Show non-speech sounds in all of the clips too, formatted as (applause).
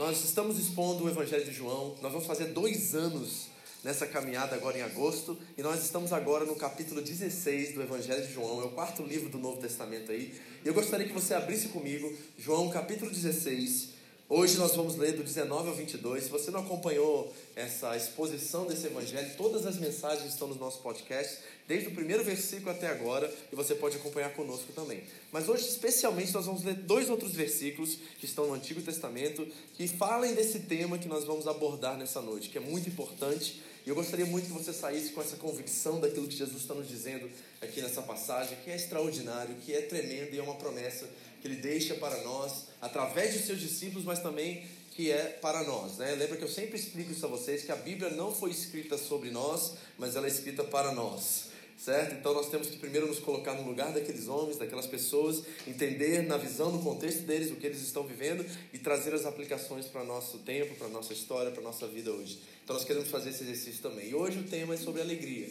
Nós estamos expondo o Evangelho de João. Nós vamos fazer dois anos nessa caminhada agora em agosto. E nós estamos agora no capítulo 16 do Evangelho de João. É o quarto livro do Novo Testamento aí. E eu gostaria que você abrisse comigo João capítulo 16. Hoje nós vamos ler do 19 ao 22. Se você não acompanhou essa exposição desse evangelho, todas as mensagens estão nos nossos podcasts, desde o primeiro versículo até agora, e você pode acompanhar conosco também. Mas hoje, especialmente, nós vamos ler dois outros versículos que estão no Antigo Testamento, que falem desse tema que nós vamos abordar nessa noite, que é muito importante. E eu gostaria muito que você saísse com essa convicção daquilo que Jesus está nos dizendo aqui nessa passagem, que é extraordinário, que é tremendo e é uma promessa que ele deixa para nós, através de seus discípulos, mas também que é para nós. Né? Lembra que eu sempre explico isso a vocês, que a Bíblia não foi escrita sobre nós, mas ela é escrita para nós. Certo? Então nós temos que primeiro nos colocar no lugar daqueles homens, daquelas pessoas, entender na visão, no contexto deles, o que eles estão vivendo e trazer as aplicações para o nosso tempo, para a nossa história, para a nossa vida hoje. Então nós queremos fazer esse exercício também. E hoje o tema é sobre alegria.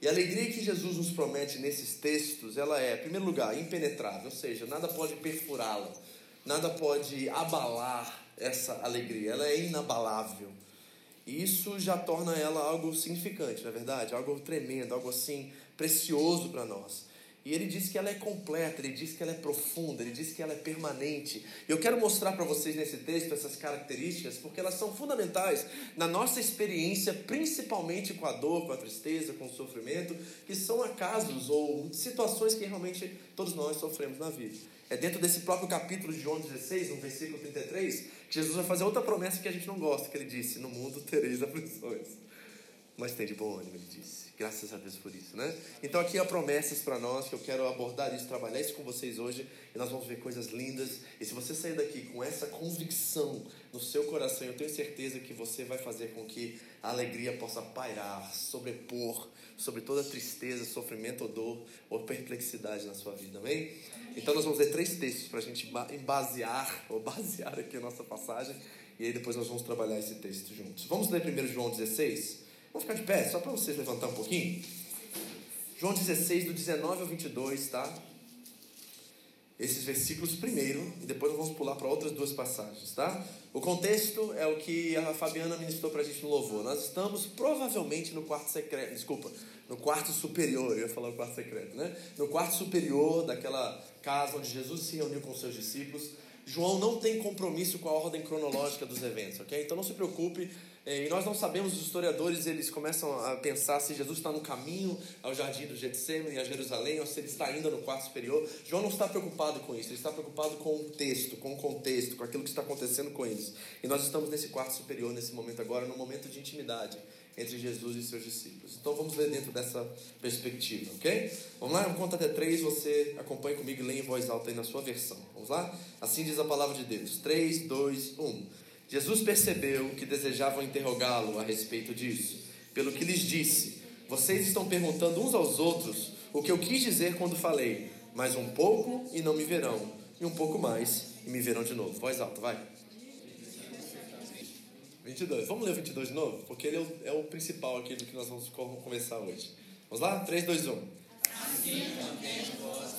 E a alegria que Jesus nos promete nesses textos, ela é, em primeiro lugar, impenetrável, ou seja, nada pode perfurá-la, nada pode abalar essa alegria, ela é inabalável. E isso já torna ela algo significante, não é verdade? Algo tremendo, algo assim precioso para nós. E ele diz que ela é completa, ele diz que ela é profunda, ele diz que ela é permanente. Eu quero mostrar para vocês nesse texto essas características, porque elas são fundamentais na nossa experiência, principalmente com a dor, com a tristeza, com o sofrimento, que são acasos ou situações que realmente todos nós sofremos na vida. É dentro desse próprio capítulo de João 16, no versículo 33, que Jesus vai fazer outra promessa que a gente não gosta, que ele disse: No mundo tereis aflições. Mas tem de bom ânimo, ele disse. Graças a Deus por isso, né? Então aqui há promessas para nós que eu quero abordar isso, trabalhar isso com vocês hoje e nós vamos ver coisas lindas. E se você sair daqui com essa convicção no seu coração, eu tenho certeza que você vai fazer com que a alegria possa pairar, sobrepor sobre toda tristeza, sofrimento ou dor ou perplexidade na sua vida, amém? Então nós vamos ler três textos para a gente basear (laughs) ou basear aqui a nossa passagem e aí depois nós vamos trabalhar esse texto juntos. Vamos ler primeiro João 16. Vamos ficar de pé, só para vocês levantar um pouquinho. João 16, do 19 ao 22, tá? Esses versículos primeiro, e depois nós vamos pular para outras duas passagens, tá? O contexto é o que a Fabiana ministrou para a gente no louvor. Nós estamos provavelmente no quarto secreto, desculpa, no quarto superior, eu ia falar o quarto secreto, né? No quarto superior daquela casa onde Jesus se reuniu com seus discípulos. João não tem compromisso com a ordem cronológica dos eventos, ok? Então não se preocupe, e nós não sabemos, os historiadores eles começam a pensar se Jesus está no caminho ao jardim do Getsemane, a Jerusalém, ou se ele está ainda no quarto superior. João não está preocupado com isso, ele está preocupado com o texto, com o contexto, com aquilo que está acontecendo com eles. E nós estamos nesse quarto superior, nesse momento agora, no momento de intimidade entre Jesus e seus discípulos. Então vamos ler dentro dessa perspectiva, ok? Vamos lá, eu conto até três, você acompanha comigo e lê em voz alta aí na sua versão. Vamos lá? Assim diz a palavra de Deus. 3, 2, 1. Jesus percebeu que desejavam interrogá-lo a respeito disso, pelo que lhes disse: Vocês estão perguntando uns aos outros o que eu quis dizer quando falei, mais um pouco e não me verão, e um pouco mais e me verão de novo. Voz alta, vai. 22. Vamos ler o 22 de novo? Porque ele é o, é o principal aqui do que nós vamos começar hoje. Vamos lá? 3, 2, 1. Assim também vós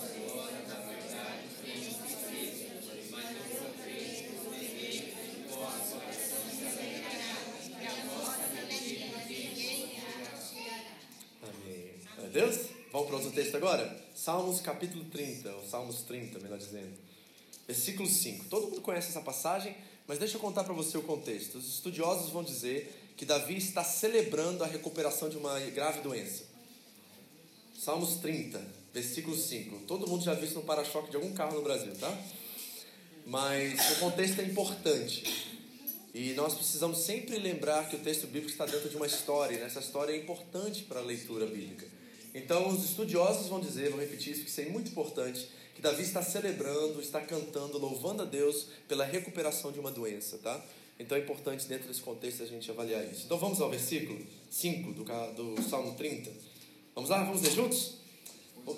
Deus? Vamos para outro texto agora? Salmos capítulo 30, ou Salmos 30, melhor dizendo. Versículo 5. Todo mundo conhece essa passagem, mas deixa eu contar para você o contexto. Os estudiosos vão dizer que Davi está celebrando a recuperação de uma grave doença. Salmos 30, versículo 5. Todo mundo já viu isso no para-choque de algum carro no Brasil, tá? Mas o contexto é importante. E nós precisamos sempre lembrar que o texto bíblico está dentro de uma história, e essa história é importante para a leitura bíblica. Então, os estudiosos vão dizer, vão repetir isso, que isso é muito importante, que Davi está celebrando, está cantando, louvando a Deus pela recuperação de uma doença, tá? Então é importante dentro desse contexto a gente avaliar isso. Então vamos ao versículo 5 do, do Salmo 30. Vamos lá, vamos ler juntos?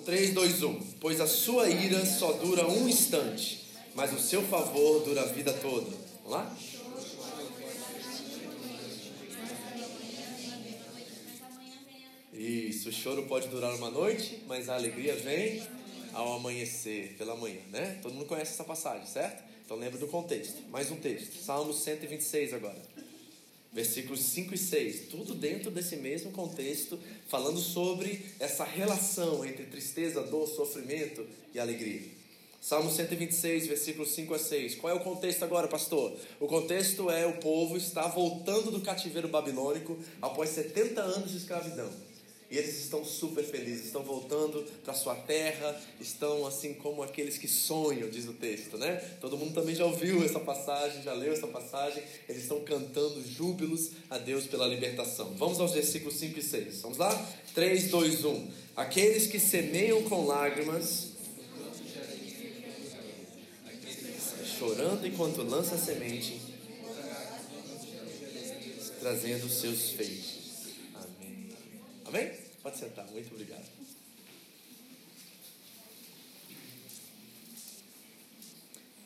3, 2, 1. Pois a sua ira só dura um instante, mas o seu favor dura a vida toda. Vamos lá? Isso, o choro pode durar uma noite, mas a alegria vem ao amanhecer, pela manhã, né? Todo mundo conhece essa passagem, certo? Então lembra do contexto. Mais um texto, Salmo 126 agora. Versículos 5 e 6, tudo dentro desse mesmo contexto, falando sobre essa relação entre tristeza, dor, sofrimento e alegria. Salmo 126, versículos 5 a 6. Qual é o contexto agora, pastor? O contexto é o povo está voltando do cativeiro babilônico após 70 anos de escravidão. E eles estão super felizes, estão voltando para sua terra, estão assim como aqueles que sonham, diz o texto, né? Todo mundo também já ouviu essa passagem, já leu essa passagem. Eles estão cantando júbilos a Deus pela libertação. Vamos aos versículos 5 e 6. Vamos lá? 3, 2, 1. Aqueles que semeiam com lágrimas, chorando enquanto lança a semente, trazendo seus feitos. Amém? Pode sentar, muito obrigado.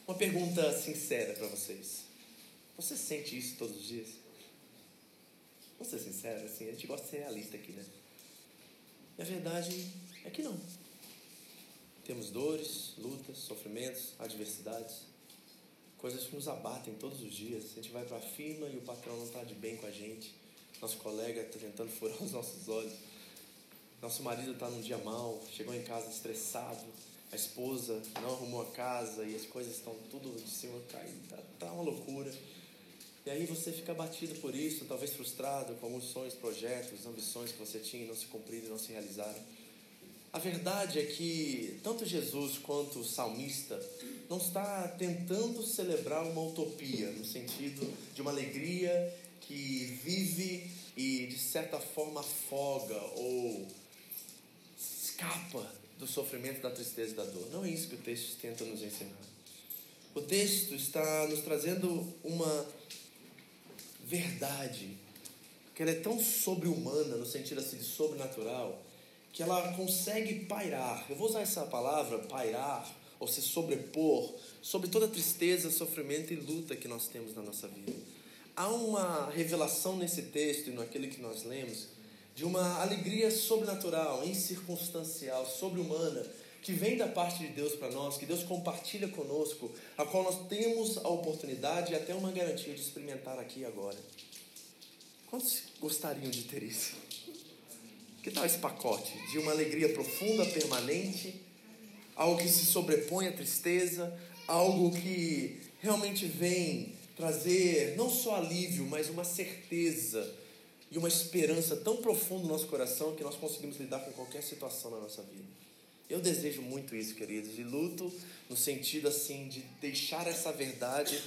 Uma pergunta sincera para vocês. Você sente isso todos os dias? Vamos ser sincero, assim, a gente gosta de ser realista aqui, né? E a verdade é que não. Temos dores, lutas, sofrimentos, adversidades, coisas que nos abatem todos os dias. A gente vai para a firma e o patrão não está de bem com a gente. Nosso colega está tentando furar os nossos olhos. Nosso marido está num dia mal, chegou em casa estressado, a esposa não arrumou a casa e as coisas estão tudo de cima caindo, tá, tá uma loucura. E aí você fica abatido por isso, talvez frustrado com alguns sonhos, projetos, ambições que você tinha e não se cumpriram e não se realizaram. A verdade é que tanto Jesus quanto o salmista não está tentando celebrar uma utopia, no sentido de uma alegria que certa forma afoga ou escapa do sofrimento, da tristeza e da dor. Não é isso que o texto tenta nos ensinar. O texto está nos trazendo uma verdade que ela é tão sobre-humana, no sentido assim de sobrenatural, que ela consegue pairar. Eu vou usar essa palavra, pairar, ou se sobrepor, sobre toda tristeza, sofrimento e luta que nós temos na nossa vida. Há uma revelação nesse texto e naquele que nós lemos de uma alegria sobrenatural, incircunstancial, sobre-humana, que vem da parte de Deus para nós, que Deus compartilha conosco, a qual nós temos a oportunidade e até uma garantia de experimentar aqui agora. Quantos gostariam de ter isso? Que tal esse pacote de uma alegria profunda, permanente, algo que se sobrepõe à tristeza, algo que realmente vem trazer não só alívio, mas uma certeza e uma esperança tão profunda no nosso coração que nós conseguimos lidar com qualquer situação na nossa vida. Eu desejo muito isso, queridos, e luto no sentido assim de deixar essa verdade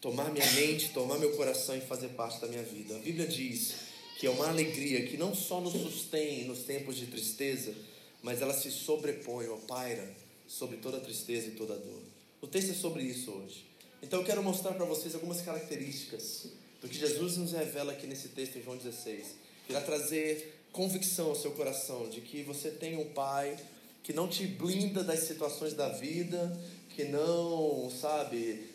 tomar minha mente, tomar meu coração e fazer parte da minha vida. A Bíblia diz que é uma alegria que não só nos sustém nos tempos de tristeza, mas ela se sobrepõe ou paira sobre toda tristeza e toda dor. O texto é sobre isso hoje. Então eu quero mostrar para vocês algumas características do que Jesus nos revela aqui nesse texto em João 16. Irá trazer convicção ao seu coração de que você tem um Pai que não te blinda das situações da vida, que não, sabe,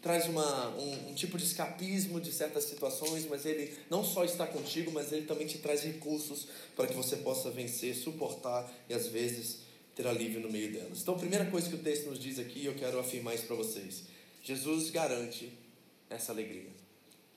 traz uma, um, um, tipo de escapismo de certas situações, mas ele não só está contigo, mas ele também te traz recursos para que você possa vencer, suportar e às vezes ter alívio no meio delas. Então, a primeira coisa que o texto nos diz aqui, eu quero afirmar isso para vocês. Jesus garante essa alegria.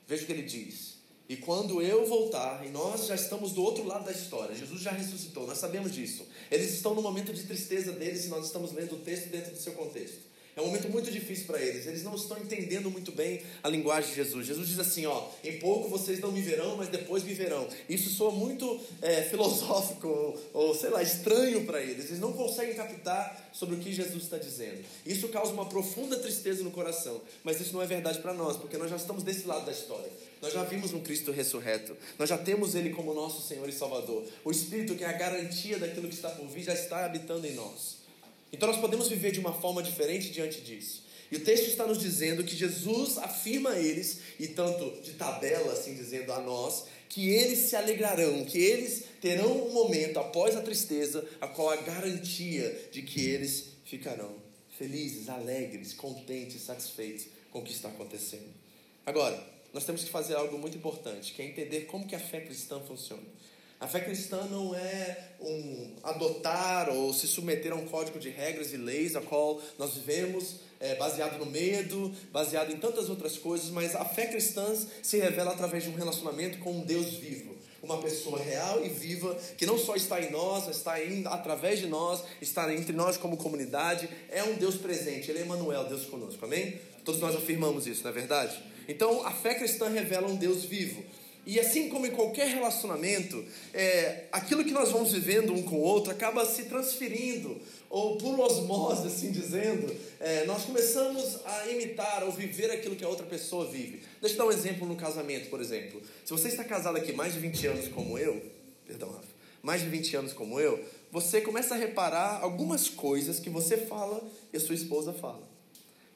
Veja o que ele diz. E quando eu voltar, e nós já estamos do outro lado da história, Jesus já ressuscitou, nós sabemos disso. Eles estão no momento de tristeza deles e nós estamos lendo o texto dentro do seu contexto. É um momento muito difícil para eles. Eles não estão entendendo muito bem a linguagem de Jesus. Jesus diz assim: ó, em pouco vocês não me verão, mas depois me verão. Isso soa muito é, filosófico ou, ou, sei lá, estranho para eles. Eles não conseguem captar sobre o que Jesus está dizendo. Isso causa uma profunda tristeza no coração. Mas isso não é verdade para nós, porque nós já estamos desse lado da história. Nós já vimos um Cristo ressurreto. Nós já temos Ele como nosso Senhor e Salvador. O Espírito, que é a garantia daquilo que está por vir, já está habitando em nós. Então nós podemos viver de uma forma diferente diante disso. E o texto está nos dizendo que Jesus afirma a eles, e tanto de tabela, assim dizendo a nós, que eles se alegrarão, que eles terão um momento após a tristeza, a qual a garantia de que eles ficarão felizes, alegres, contentes, satisfeitos com o que está acontecendo. Agora, nós temos que fazer algo muito importante, que é entender como que a fé cristã funciona. A fé cristã não é um adotar ou se submeter a um código de regras e leis a qual nós vivemos é, baseado no medo, baseado em tantas outras coisas, mas a fé cristã se revela através de um relacionamento com um Deus vivo, uma pessoa real e viva que não só está em nós, mas está indo através de nós, está entre nós como comunidade, é um Deus presente, ele é Emmanuel, Deus conosco, amém? Todos nós afirmamos isso, não é verdade? Então a fé cristã revela um Deus vivo. E assim como em qualquer relacionamento, é, aquilo que nós vamos vivendo um com o outro acaba se transferindo, ou por osmose, assim dizendo, é, nós começamos a imitar ou viver aquilo que a outra pessoa vive. Deixa eu dar um exemplo no casamento, por exemplo. Se você está casado aqui mais de 20 anos como eu, perdão, Rafa, mais de 20 anos como eu, você começa a reparar algumas coisas que você fala e a sua esposa fala.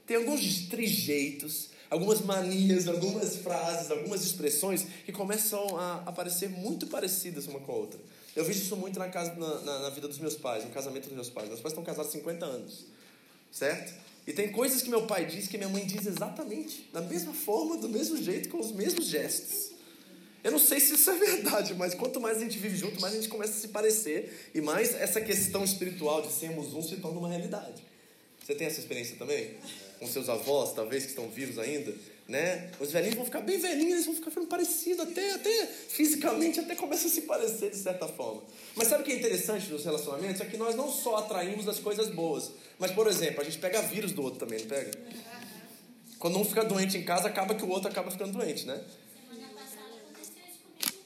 Tem alguns trejeitos, algumas manias, algumas frases, algumas expressões que começam a aparecer muito parecidas uma com a outra. Eu vejo isso muito na, casa, na, na, na vida dos meus pais, no casamento dos meus pais. Meus pais estão casados há 50 anos, certo? E tem coisas que meu pai diz que minha mãe diz exatamente, da mesma forma, do mesmo jeito, com os mesmos gestos. Eu não sei se isso é verdade, mas quanto mais a gente vive junto, mais a gente começa a se parecer e mais essa questão espiritual de sermos um se torna uma realidade. Você tem essa experiência também? Com seus avós, talvez, que estão vivos ainda, né? Os velhinhos vão ficar bem velhinhos, eles vão ficar ficando parecidos, até, até fisicamente, até começam a se parecer de certa forma. Mas sabe o que é interessante nos relacionamentos? É que nós não só atraímos as coisas boas, mas, por exemplo, a gente pega vírus do outro também, não pega? Quando um fica doente em casa, acaba que o outro acaba ficando doente, né?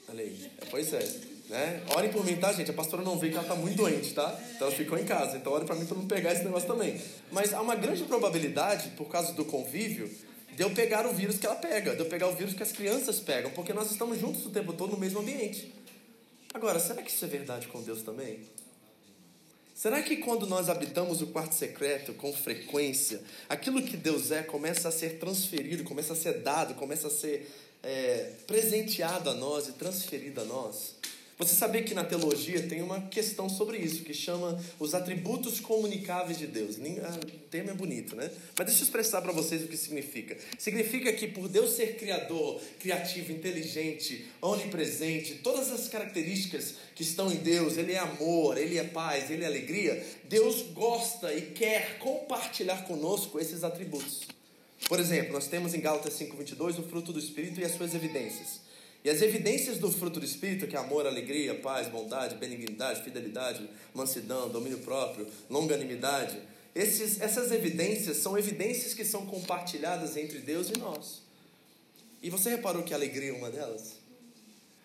Olha aí. Pois é. Né? Orem por mim, tá, gente? A pastora não vê que ela está muito doente, tá? Então ela ficou em casa. Então orem para mim para não pegar esse negócio também. Mas há uma grande probabilidade, por causa do convívio, de eu pegar o vírus que ela pega, de eu pegar o vírus que as crianças pegam, porque nós estamos juntos o tempo todo no mesmo ambiente. Agora, será que isso é verdade com Deus também? Será que quando nós habitamos o quarto secreto com frequência, aquilo que Deus é começa a ser transferido, começa a ser dado, começa a ser é, presenteado a nós e transferido a nós? Você sabia que na teologia tem uma questão sobre isso, que chama os atributos comunicáveis de Deus. Ah, o termo é bonito, né? Mas deixa eu expressar para vocês o que significa. Significa que por Deus ser criador, criativo, inteligente, onipresente, todas as características que estão em Deus, Ele é amor, Ele é paz, Ele é alegria, Deus gosta e quer compartilhar conosco esses atributos. Por exemplo, nós temos em Gálatas 5,22 o fruto do Espírito e as suas evidências. E as evidências do fruto do Espírito, que é amor, alegria, paz, bondade, benignidade, fidelidade, mansidão, domínio próprio, longanimidade, esses, essas evidências são evidências que são compartilhadas entre Deus e nós. E você reparou que a alegria é uma delas?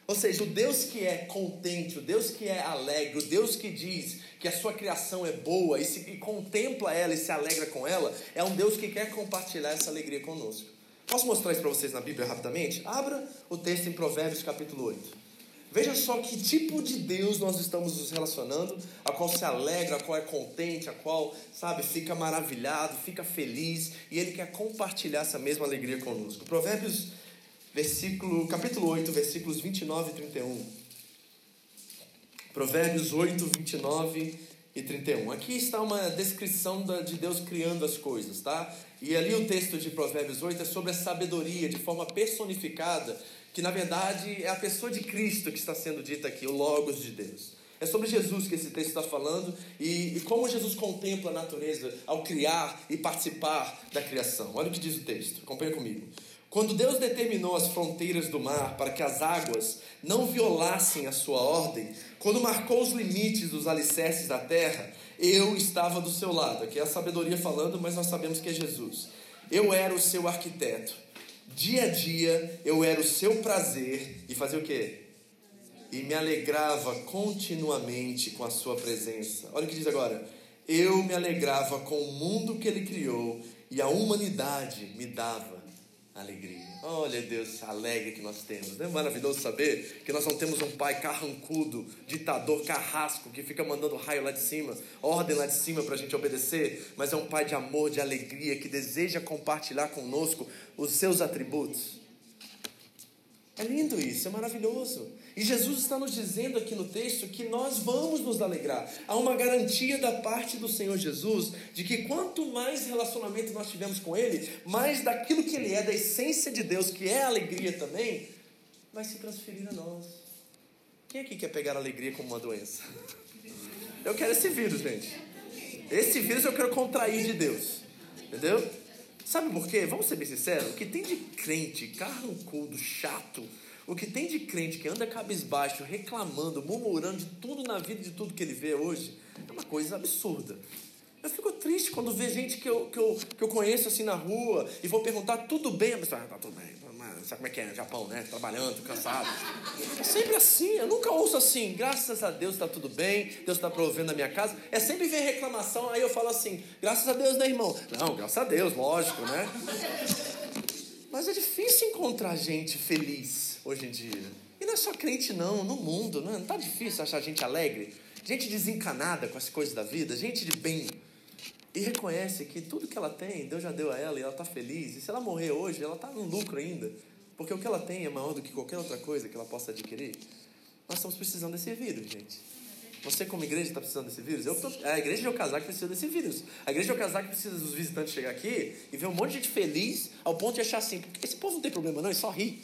Ou seja, o Deus que é contente, o Deus que é alegre, o Deus que diz que a sua criação é boa e, se, e contempla ela e se alegra com ela, é um Deus que quer compartilhar essa alegria conosco. Posso mostrar isso para vocês na Bíblia rapidamente? Abra o texto em Provérbios capítulo 8. Veja só que tipo de Deus nós estamos nos relacionando, a qual se alegra, a qual é contente, a qual, sabe, fica maravilhado, fica feliz, e Ele quer compartilhar essa mesma alegria conosco. Provérbios, versículo, capítulo 8, versículos 29 e 31. Provérbios 8, 29 e 31. Aqui está uma descrição de Deus criando as coisas, tá? E ali o texto de Provérbios 8 é sobre a sabedoria de forma personificada, que na verdade é a pessoa de Cristo que está sendo dita aqui, o Logos de Deus. É sobre Jesus que esse texto está falando e, e como Jesus contempla a natureza ao criar e participar da criação. Olha o que diz o texto, acompanha comigo. Quando Deus determinou as fronteiras do mar para que as águas não violassem a sua ordem, quando marcou os limites dos alicerces da terra, eu estava do seu lado. Aqui é a sabedoria falando, mas nós sabemos que é Jesus. Eu era o seu arquiteto. Dia a dia eu era o seu prazer e fazia o quê? E me alegrava continuamente com a sua presença. Olha o que diz agora. Eu me alegrava com o mundo que ele criou e a humanidade me dava alegria. Olha, Deus, alegre que nós temos. Não é maravilhoso saber que nós não temos um pai carrancudo, ditador, carrasco, que fica mandando raio lá de cima, ordem lá de cima para a gente obedecer, mas é um pai de amor, de alegria, que deseja compartilhar conosco os seus atributos. É lindo isso, é maravilhoso. E Jesus está nos dizendo aqui no texto que nós vamos nos alegrar. Há uma garantia da parte do Senhor Jesus de que quanto mais relacionamento nós tivermos com Ele, mais daquilo que Ele é, da essência de Deus, que é a alegria também, vai se transferir a nós. Quem aqui quer pegar a alegria como uma doença? Eu quero esse vírus, gente. Esse vírus eu quero contrair de Deus. Entendeu? Sabe por quê? Vamos ser bem sinceros. O que tem de crente, carrancudo, chato, o que tem de crente que anda cabisbaixo, reclamando, murmurando de tudo na vida, de tudo que ele vê hoje, é uma coisa absurda. Eu fico triste quando vê gente que eu, que eu, que eu conheço assim na rua e vou perguntar, tudo bem? A pessoa, ah, tá tudo bem. Sabe como é que é? Japão, né? Trabalhando, cansado. É sempre assim. Eu nunca ouço assim. Graças a Deus está tudo bem. Deus está provendo a minha casa. É sempre ver reclamação. Aí eu falo assim. Graças a Deus, né, irmão? Não, graças a Deus, lógico, né? Mas é difícil encontrar gente feliz hoje em dia. E não é só crente, não. No mundo, não, é? não tá difícil achar gente alegre. Gente desencanada com as coisas da vida. Gente de bem. E reconhece que tudo que ela tem, Deus já deu a ela e ela está feliz. E se ela morrer hoje, ela está no lucro ainda. Porque o que ela tem é maior do que qualquer outra coisa que ela possa adquirir. Nós estamos precisando desse vírus, gente. Você, como igreja, está precisando desse vírus? Eu tô, a igreja de que precisa desse vírus. A igreja de que precisa dos visitantes chegar aqui e ver um monte de gente feliz ao ponto de achar assim: esse povo não tem problema, não, ele só ri.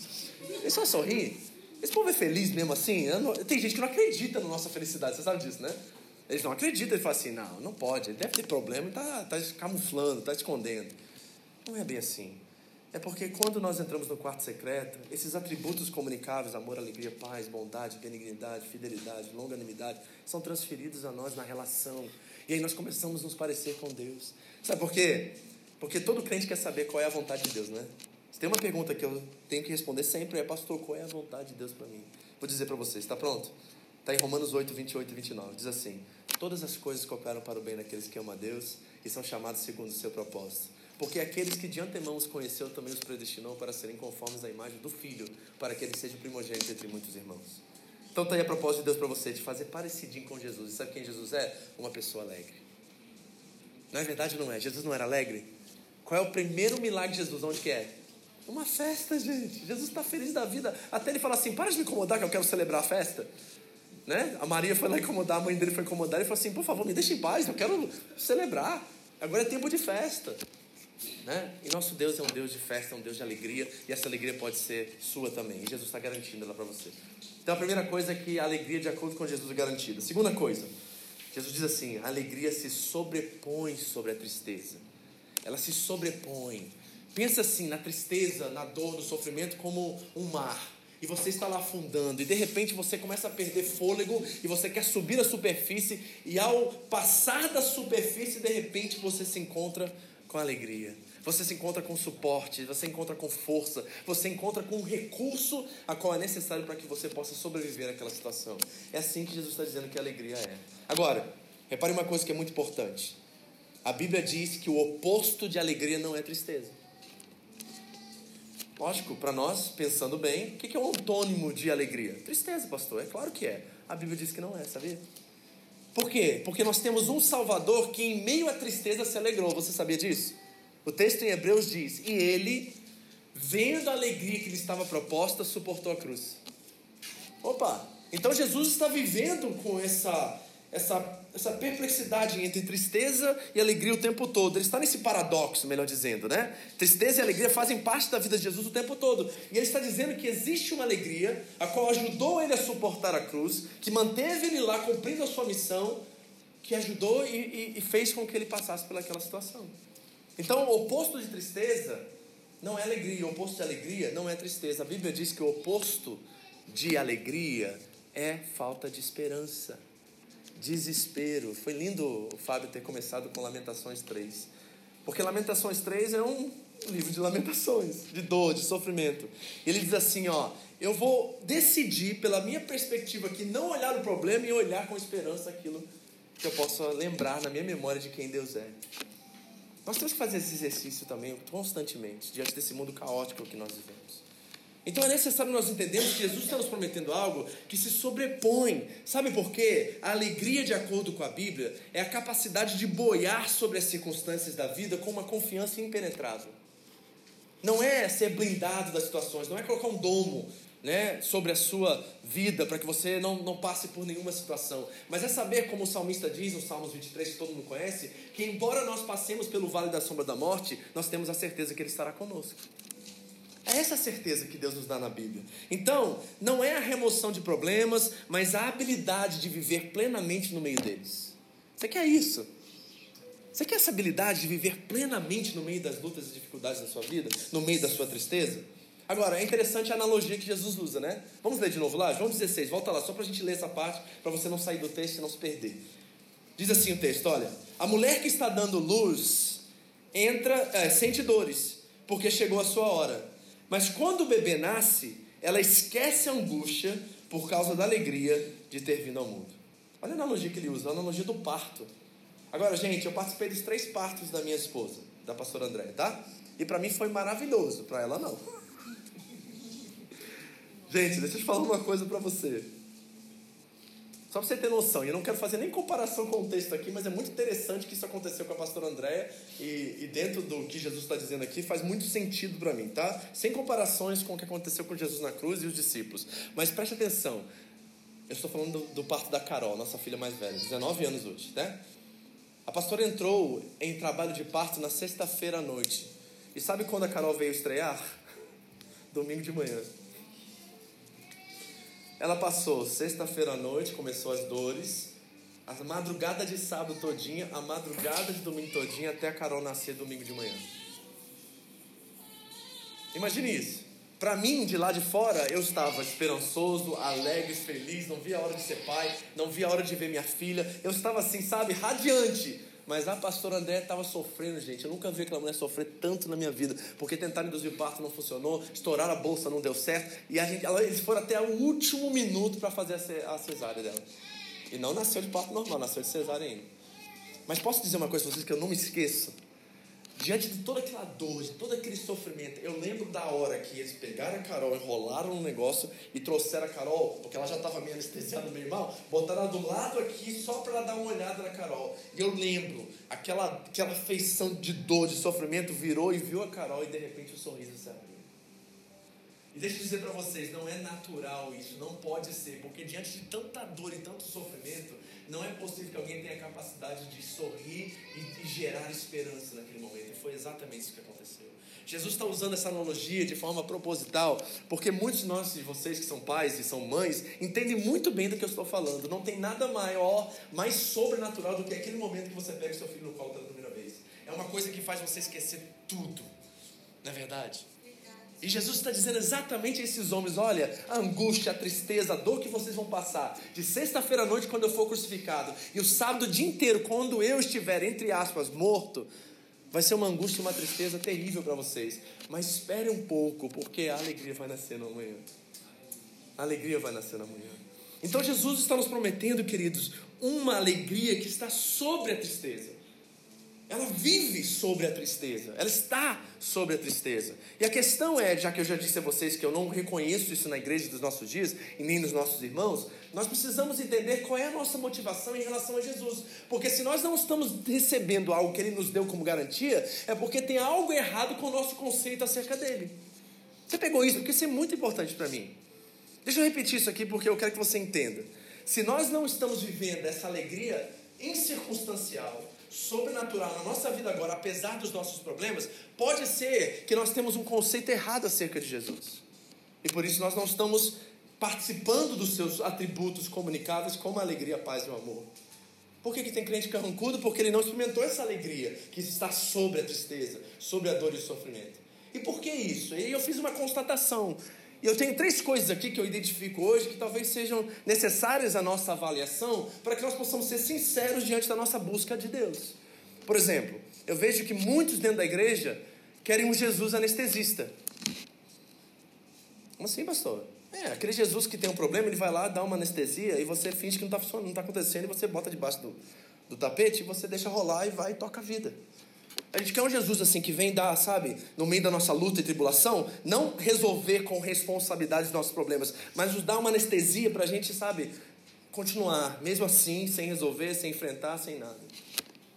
Ele só sorri. Esse povo é feliz mesmo assim? Não, tem gente que não acredita na nossa felicidade, você sabe disso, né? Eles não acreditam, ele fala assim: não, não pode, ele deve ter problema e está tá camuflando, está escondendo. Não é bem assim. É porque quando nós entramos no quarto secreto, esses atributos comunicáveis, amor, alegria, paz, bondade, benignidade, fidelidade, longanimidade, são transferidos a nós na relação. E aí nós começamos a nos parecer com Deus. Sabe por quê? Porque todo crente quer saber qual é a vontade de Deus, né? Se tem uma pergunta que eu tenho que responder sempre é, pastor, qual é a vontade de Deus para mim? Vou dizer para você, está pronto? Está em Romanos 8, 28 e 29. Diz assim: Todas as coisas cooperam para o bem daqueles que amam a Deus e são chamados segundo o seu propósito. Porque aqueles que de antemão os conheceu também os predestinou para serem conformes à imagem do Filho, para que ele seja primogênito entre muitos irmãos. Então está aí a propósito de Deus para você, de fazer parecidinho com Jesus. E sabe quem Jesus é? Uma pessoa alegre. Não é verdade não é? Jesus não era alegre? Qual é o primeiro milagre de Jesus? Onde que é? Uma festa, gente. Jesus está feliz da vida. Até ele fala assim: para de me incomodar que eu quero celebrar a festa. Né? A Maria foi lá incomodar, a mãe dele foi incomodar. Ele falou assim: por favor, me deixe em paz, eu quero celebrar. Agora é tempo de festa. Né? E nosso Deus é um Deus de festa, é um Deus de alegria, e essa alegria pode ser sua também. E Jesus está garantindo ela para você. Então a primeira coisa é que a alegria de acordo com Jesus é garantida. Segunda coisa, Jesus diz assim: a alegria se sobrepõe sobre a tristeza. Ela se sobrepõe. Pensa assim na tristeza, na dor, no sofrimento como um mar. E você está lá afundando, e de repente você começa a perder fôlego, e você quer subir a superfície, e ao passar da superfície, de repente você se encontra com alegria. Você se encontra com suporte, você encontra com força, você encontra com um recurso a qual é necessário para que você possa sobreviver àquela situação. É assim que Jesus está dizendo que a alegria é. Agora, repare uma coisa que é muito importante. A Bíblia diz que o oposto de alegria não é tristeza. Lógico, para nós, pensando bem, o que é o antônimo de alegria? Tristeza, pastor. É claro que é. A Bíblia diz que não é, sabia? Por quê? Porque nós temos um Salvador que, em meio à tristeza, se alegrou. Você sabia disso? O texto em Hebreus diz: E ele, vendo a alegria que lhe estava proposta, suportou a cruz. Opa! Então Jesus está vivendo com essa, essa, essa perplexidade entre tristeza e alegria o tempo todo. Ele está nesse paradoxo, melhor dizendo, né? Tristeza e alegria fazem parte da vida de Jesus o tempo todo. E ele está dizendo que existe uma alegria, a qual ajudou ele a suportar a cruz, que manteve ele lá cumprindo a sua missão, que ajudou e, e, e fez com que ele passasse pelaquela situação. Então, o oposto de tristeza não é alegria, o oposto de alegria não é tristeza. A Bíblia diz que o oposto de alegria é falta de esperança desespero. Foi lindo o Fábio ter começado com Lamentações 3. Porque Lamentações 3 é um livro de lamentações, de dor, de sofrimento. Ele diz assim, ó, eu vou decidir pela minha perspectiva aqui não olhar o problema e olhar com esperança aquilo que eu possa lembrar na minha memória de quem Deus é. Nós temos que fazer esse exercício também constantemente, diante desse mundo caótico que nós vivemos. Então é necessário nós entendermos que Jesus está nos prometendo algo que se sobrepõe. Sabe por quê? A alegria, de acordo com a Bíblia, é a capacidade de boiar sobre as circunstâncias da vida com uma confiança impenetrável. Não é ser blindado das situações, não é colocar um domo né, sobre a sua vida para que você não, não passe por nenhuma situação. Mas é saber, como o salmista diz no Salmos 23, que todo mundo conhece, que embora nós passemos pelo vale da sombra da morte, nós temos a certeza que Ele estará conosco. É essa a certeza que Deus nos dá na Bíblia. Então, não é a remoção de problemas, mas a habilidade de viver plenamente no meio deles. Você quer isso? Você quer essa habilidade de viver plenamente no meio das lutas e dificuldades da sua vida? No meio da sua tristeza? Agora, é interessante a analogia que Jesus usa, né? Vamos ler de novo lá? João 16, volta lá, só para a gente ler essa parte, para você não sair do texto e não se perder. Diz assim o texto: olha, a mulher que está dando luz entra, é, sente dores, porque chegou a sua hora. Mas quando o bebê nasce, ela esquece a angústia por causa da alegria de ter vindo ao mundo. Olha a analogia que ele usa, a analogia do parto. Agora, gente, eu participei dos três partos da minha esposa, da pastora André, tá? E para mim foi maravilhoso, para ela não. (laughs) Gente, deixa eu te falar uma coisa para você. Só para você ter noção, e eu não quero fazer nem comparação com o texto aqui, mas é muito interessante que isso aconteceu com a pastora Andréia e, e dentro do que Jesus está dizendo aqui faz muito sentido para mim, tá? Sem comparações com o que aconteceu com Jesus na cruz e os discípulos. Mas preste atenção, eu estou falando do, do parto da Carol, nossa filha mais velha, 19 anos hoje, né? A pastora entrou em trabalho de parto na sexta-feira à noite. E sabe quando a Carol veio estrear? (laughs) Domingo de manhã. Ela passou sexta-feira à noite, começou as dores, a madrugada de sábado todinha, a madrugada de domingo todinha, até a Carol nascer domingo de manhã. Imagine isso. Para mim, de lá de fora, eu estava esperançoso, alegre, feliz, não via a hora de ser pai, não via a hora de ver minha filha. Eu estava assim, sabe, radiante. Mas a pastora André estava sofrendo, gente. Eu nunca vi aquela mulher sofrer tanto na minha vida. Porque tentaram induzir parto, não funcionou. Estouraram a bolsa, não deu certo. E a gente, eles foram até o último minuto para fazer a cesárea dela. E não nasceu de parto normal, nasceu de cesárea ainda. Mas posso dizer uma coisa para vocês que eu não me esqueço? Diante de toda aquela dor, de todo aquele sofrimento, eu lembro da hora que eles pegaram a Carol, enrolaram um negócio e trouxeram a Carol, porque ela já estava meio anestesiada, meio mal, botaram ela do lado aqui só para dar uma olhada na Carol. E eu lembro, aquela, aquela feição de dor, de sofrimento, virou e viu a Carol e de repente o sorriso se abriu. E deixa eu dizer para vocês, não é natural isso, não pode ser, porque diante de tanta dor e tanto sofrimento, não é possível que alguém tenha capacidade de sorrir e, e gerar esperança naquele momento. E foi exatamente isso que aconteceu. Jesus está usando essa analogia de forma proposital, porque muitos de nós, de vocês que são pais e são mães, entendem muito bem do que eu estou falando. Não tem nada maior, mais sobrenatural do que aquele momento que você pega seu filho no colo pela primeira vez. É uma coisa que faz você esquecer tudo. Não é verdade? E Jesus está dizendo exatamente a esses homens: olha, a angústia, a tristeza, a dor que vocês vão passar, de sexta-feira à noite, quando eu for crucificado, e o sábado o dia inteiro, quando eu estiver, entre aspas, morto, vai ser uma angústia e uma tristeza terrível para vocês. Mas espere um pouco, porque a alegria vai nascer na manhã. A alegria vai nascer na manhã. Então Jesus está nos prometendo, queridos, uma alegria que está sobre a tristeza. Ela vive sobre a tristeza, ela está sobre a tristeza. E a questão é, já que eu já disse a vocês que eu não reconheço isso na igreja dos nossos dias e nem nos nossos irmãos, nós precisamos entender qual é a nossa motivação em relação a Jesus. Porque se nós não estamos recebendo algo que ele nos deu como garantia, é porque tem algo errado com o nosso conceito acerca dele. Você pegou isso? Porque isso é muito importante para mim. Deixa eu repetir isso aqui porque eu quero que você entenda. Se nós não estamos vivendo essa alegria incircunstancial, sobrenatural na nossa vida agora, apesar dos nossos problemas, pode ser que nós temos um conceito errado acerca de Jesus. E por isso nós não estamos participando dos seus atributos comunicáveis como a alegria, a paz e o amor. Por que, que tem crente carrancudo? Porque ele não experimentou essa alegria que está sobre a tristeza, sobre a dor e o sofrimento. E por que isso? E eu fiz uma constatação. E eu tenho três coisas aqui que eu identifico hoje que talvez sejam necessárias à nossa avaliação para que nós possamos ser sinceros diante da nossa busca de Deus. Por exemplo, eu vejo que muitos dentro da igreja querem um Jesus anestesista. Como assim, pastor? É, aquele Jesus que tem um problema, ele vai lá, dá uma anestesia e você finge que não está funcionando, não está acontecendo, e você bota debaixo do, do tapete e você deixa rolar e vai e toca a vida. A gente quer um Jesus assim que vem dar, sabe, no meio da nossa luta e tribulação, não resolver com responsabilidade os nossos problemas, mas nos dar uma anestesia para a gente, sabe, continuar, mesmo assim, sem resolver, sem enfrentar, sem nada.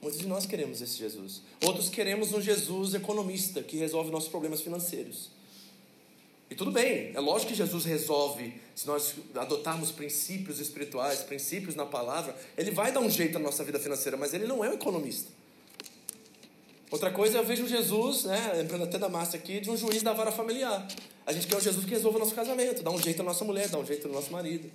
Muitos de nós queremos esse Jesus. Outros queremos um Jesus economista que resolve nossos problemas financeiros. E tudo bem, é lógico que Jesus resolve, se nós adotarmos princípios espirituais, princípios na palavra, ele vai dar um jeito na nossa vida financeira, mas ele não é um economista. Outra coisa, eu vejo Jesus, né, lembrando até da massa aqui, de um juiz da vara familiar. A gente quer um Jesus que resolva o nosso casamento, dá um jeito na nossa mulher, dá um jeito no nosso marido.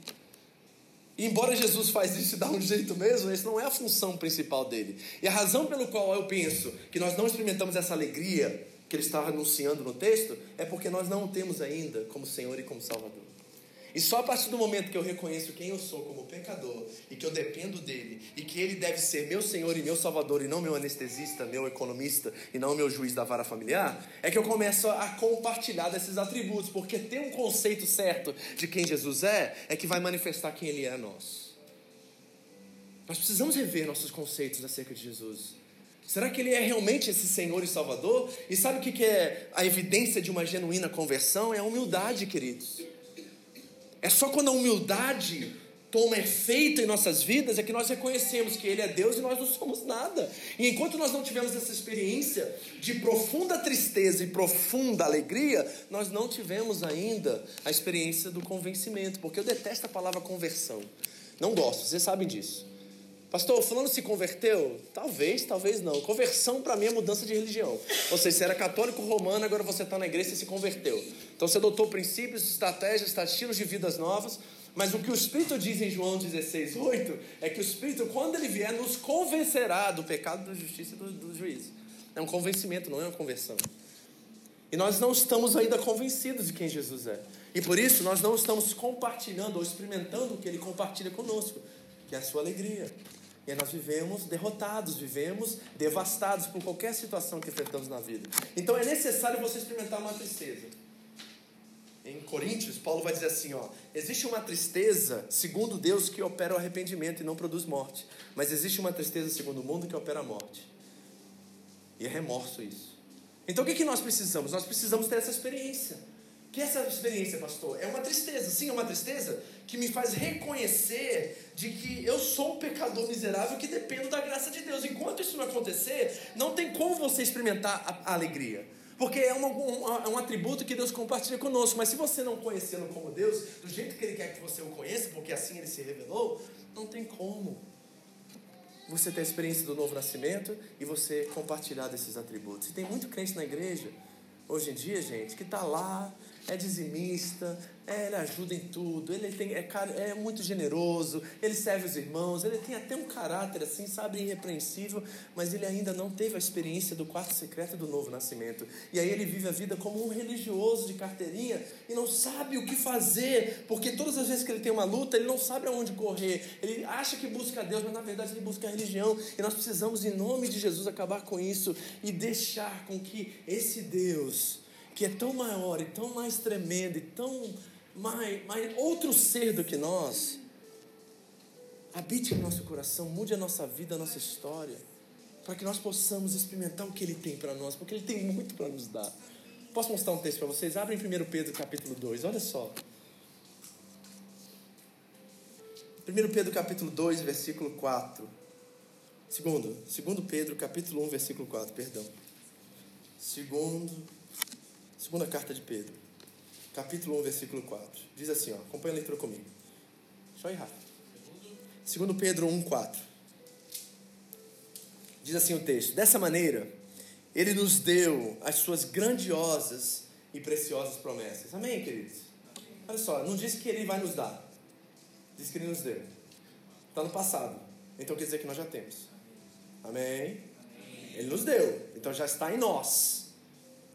E embora Jesus faz isso e dá um jeito mesmo, essa não é a função principal dele. E a razão pelo qual eu penso que nós não experimentamos essa alegria que ele está anunciando no texto é porque nós não o temos ainda como Senhor e como Salvador. E só a partir do momento que eu reconheço quem eu sou como pecador e que eu dependo dele e que ele deve ser meu Senhor e meu Salvador e não meu anestesista, meu economista e não meu juiz da vara familiar, é que eu começo a compartilhar desses atributos, porque ter um conceito certo de quem Jesus é é que vai manifestar quem ele é a nós. Nós precisamos rever nossos conceitos acerca de Jesus. Será que ele é realmente esse Senhor e Salvador? E sabe o que é a evidência de uma genuína conversão? É a humildade, queridos. É só quando a humildade toma efeito em nossas vidas é que nós reconhecemos que Ele é Deus e nós não somos nada. E enquanto nós não tivemos essa experiência de profunda tristeza e profunda alegria, nós não tivemos ainda a experiência do convencimento, porque eu detesto a palavra conversão. Não gosto, vocês sabem disso. Pastor, fulano se converteu? Talvez, talvez não. Conversão para mim é mudança de religião. Ou seja, você era católico romano, agora você está na igreja e se converteu. Então você adotou princípios, estratégias, estilos de vidas novas. Mas o que o Espírito diz em João 16, 8, é que o Espírito, quando ele vier, nos convencerá do pecado, da justiça e do, do juízo. É um convencimento, não é uma conversão. E nós não estamos ainda convencidos de quem Jesus é. E por isso nós não estamos compartilhando ou experimentando o que ele compartilha conosco, que é a sua alegria. E nós vivemos derrotados, vivemos devastados por qualquer situação que enfrentamos na vida. Então é necessário você experimentar uma tristeza. Em Coríntios, Paulo vai dizer assim: ó, existe uma tristeza segundo Deus que opera o arrependimento e não produz morte, mas existe uma tristeza segundo o mundo que opera a morte. E é remorso isso. Então o que, que nós precisamos? Nós precisamos ter essa experiência. Que essa experiência, pastor? É uma tristeza, sim, é uma tristeza que me faz reconhecer de que eu sou um pecador miserável que dependo da graça de Deus. Enquanto isso não acontecer, não tem como você experimentar a, alegria. Porque é um, um, é um, atributo que Deus compartilha conosco. Mas se você não conhecê-lo como Deus, do jeito que Ele quer que você o conheça, porque assim Ele se revelou, não tem como você ter a experiência do novo nascimento e você compartilhar desses atributos. E tem muito crente na igreja, hoje em dia, gente, que está lá é dizimista, é, ele ajuda em tudo, ele tem, é, é muito generoso, ele serve os irmãos, ele tem até um caráter assim, sabe, irrepreensível, mas ele ainda não teve a experiência do quarto secreto do novo nascimento. E aí ele vive a vida como um religioso de carteirinha e não sabe o que fazer, porque todas as vezes que ele tem uma luta, ele não sabe aonde correr. Ele acha que busca Deus, mas na verdade ele busca a religião. E nós precisamos, em nome de Jesus, acabar com isso e deixar com que esse Deus que é tão maior e tão mais tremendo e tão mais, mais outro ser do que nós, habite em nosso coração, mude a nossa vida, a nossa história, para que nós possamos experimentar o que Ele tem para nós, porque Ele tem muito para nos dar. Posso mostrar um texto para vocês? Abre em 1 Pedro capítulo 2, olha só. 1 Pedro capítulo 2, versículo 4. Segundo, segundo Pedro capítulo 1, versículo 4, perdão. Segundo Segunda carta de Pedro, capítulo 1, versículo 4. Diz assim, ó, acompanha a leitura comigo. Só ir rápido. Segundo Pedro 1, 4. Diz assim o texto: Dessa maneira, ele nos deu as suas grandiosas e preciosas promessas. Amém, queridos? Olha só, não diz que ele vai nos dar. Diz que ele nos deu. Está no passado. Então quer dizer que nós já temos. Amém? Ele nos deu. Então já está em nós.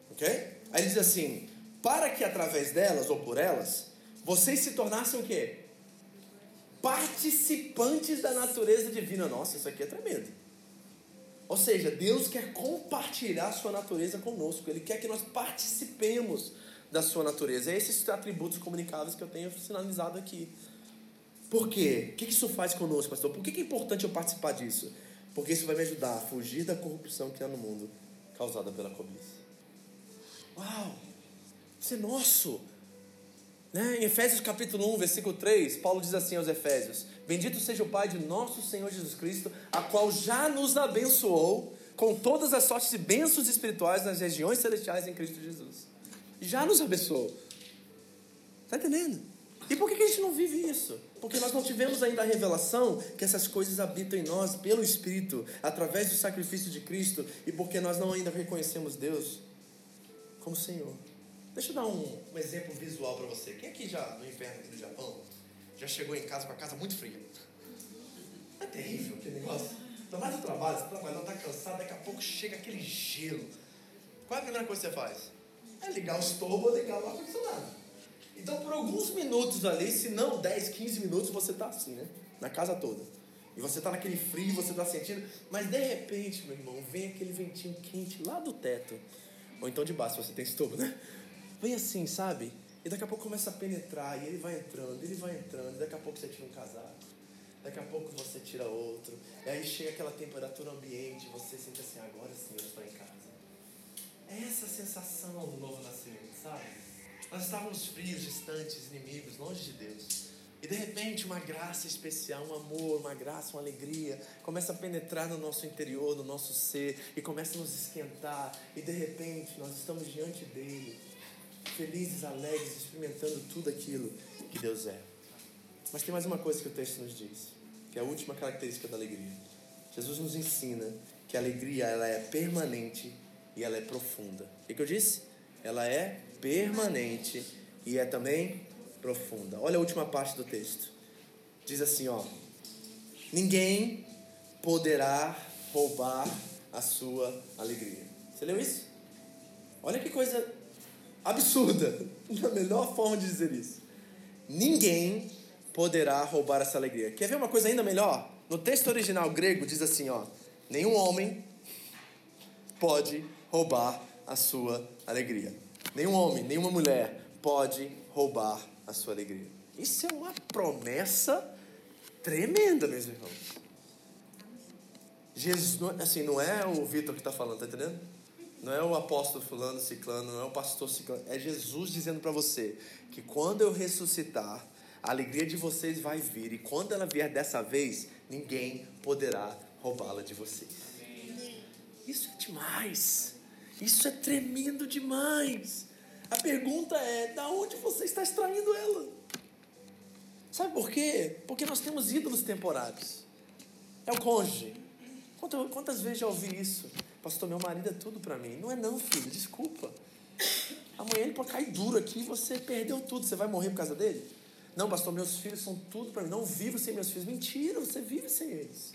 Ok? Aí ele diz assim: para que através delas ou por elas, vocês se tornassem o quê? Participantes da natureza divina. Nossa, isso aqui é tremendo. Ou seja, Deus quer compartilhar a sua natureza conosco. Ele quer que nós participemos da sua natureza. É esses atributos comunicáveis que eu tenho sinalizado aqui. Por quê? O que isso faz conosco, pastor? Por que é importante eu participar disso? Porque isso vai me ajudar a fugir da corrupção que há no mundo causada pela cobiça. Uau! Isso é nosso! Né? Em Efésios capítulo 1, versículo 3, Paulo diz assim aos Efésios: Bendito seja o Pai de nosso Senhor Jesus Cristo, a qual já nos abençoou com todas as sortes de bênçãos espirituais nas regiões celestiais em Cristo Jesus. Já nos abençoou. Está entendendo? E por que a gente não vive isso? Porque nós não tivemos ainda a revelação que essas coisas habitam em nós pelo Espírito, através do sacrifício de Cristo, e porque nós não ainda reconhecemos Deus como Senhor. Deixa eu dar um, um exemplo visual para você. Quem aqui já, no inverno aqui no Japão, já chegou em casa com a casa muito fria? (laughs) É terrível aquele negócio. Ainda mais no trabalho, você trabalhando, está cansado, daqui a pouco chega aquele gelo. Qual é a primeira coisa que você faz? É ligar o estovo ou ligar o ar-condicionado. Então, por alguns minutos ali, se não 10, 15 minutos, você está assim, né? Na casa toda. E você está naquele frio, você está sentindo. Mas de repente, meu irmão, vem aquele ventinho quente lá do teto. Ou então de baixo, se você tem estômago, né? Vem assim, sabe? E daqui a pouco começa a penetrar, e ele vai entrando, ele vai entrando, e daqui a pouco você tira um casaco, daqui a pouco você tira outro, e aí chega aquela temperatura ambiente, você sente assim, agora sim eu estou em casa. É essa sensação do novo nascimento, sabe? Nós estávamos frios, distantes, inimigos, longe de Deus. E de repente uma graça especial, um amor, uma graça, uma alegria começa a penetrar no nosso interior, no nosso ser e começa a nos esquentar. E de repente nós estamos diante dele felizes, alegres, experimentando tudo aquilo que Deus é. Mas tem mais uma coisa que o texto nos diz, que é a última característica da alegria. Jesus nos ensina que a alegria ela é permanente e ela é profunda. O que, que eu disse? Ela é permanente e é também profunda. Olha a última parte do texto. Diz assim, ó: Ninguém poderá roubar a sua alegria. Você leu isso? Olha que coisa absurda. (laughs) A melhor forma de dizer isso. Ninguém poderá roubar essa alegria. Quer ver uma coisa ainda melhor? No texto original grego diz assim, ó: Nenhum homem pode roubar a sua alegria. Nenhum homem, nenhuma mulher pode roubar a sua alegria. Isso é uma promessa tremenda, meus irmãos. Jesus, assim, não é o Vitor que está falando, tá entendendo? Não é o apóstolo fulano, ciclano, não é o pastor ciclano. É Jesus dizendo para você que quando eu ressuscitar, a alegria de vocês vai vir. E quando ela vier dessa vez, ninguém poderá roubá-la de vocês. Isso é demais. Isso é tremendo demais. A pergunta é: da onde você está extraindo ela? Sabe por quê? Porque nós temos ídolos temporários. É o cônjuge. Quantas vezes já ouvi isso? Pastor, meu marido é tudo para mim. Não é não, filho, desculpa. Amanhã ele pode cair duro aqui e você perdeu tudo. Você vai morrer por causa dele? Não, pastor, meus filhos são tudo para mim. Não vivo sem meus filhos. Mentira, você vive sem eles.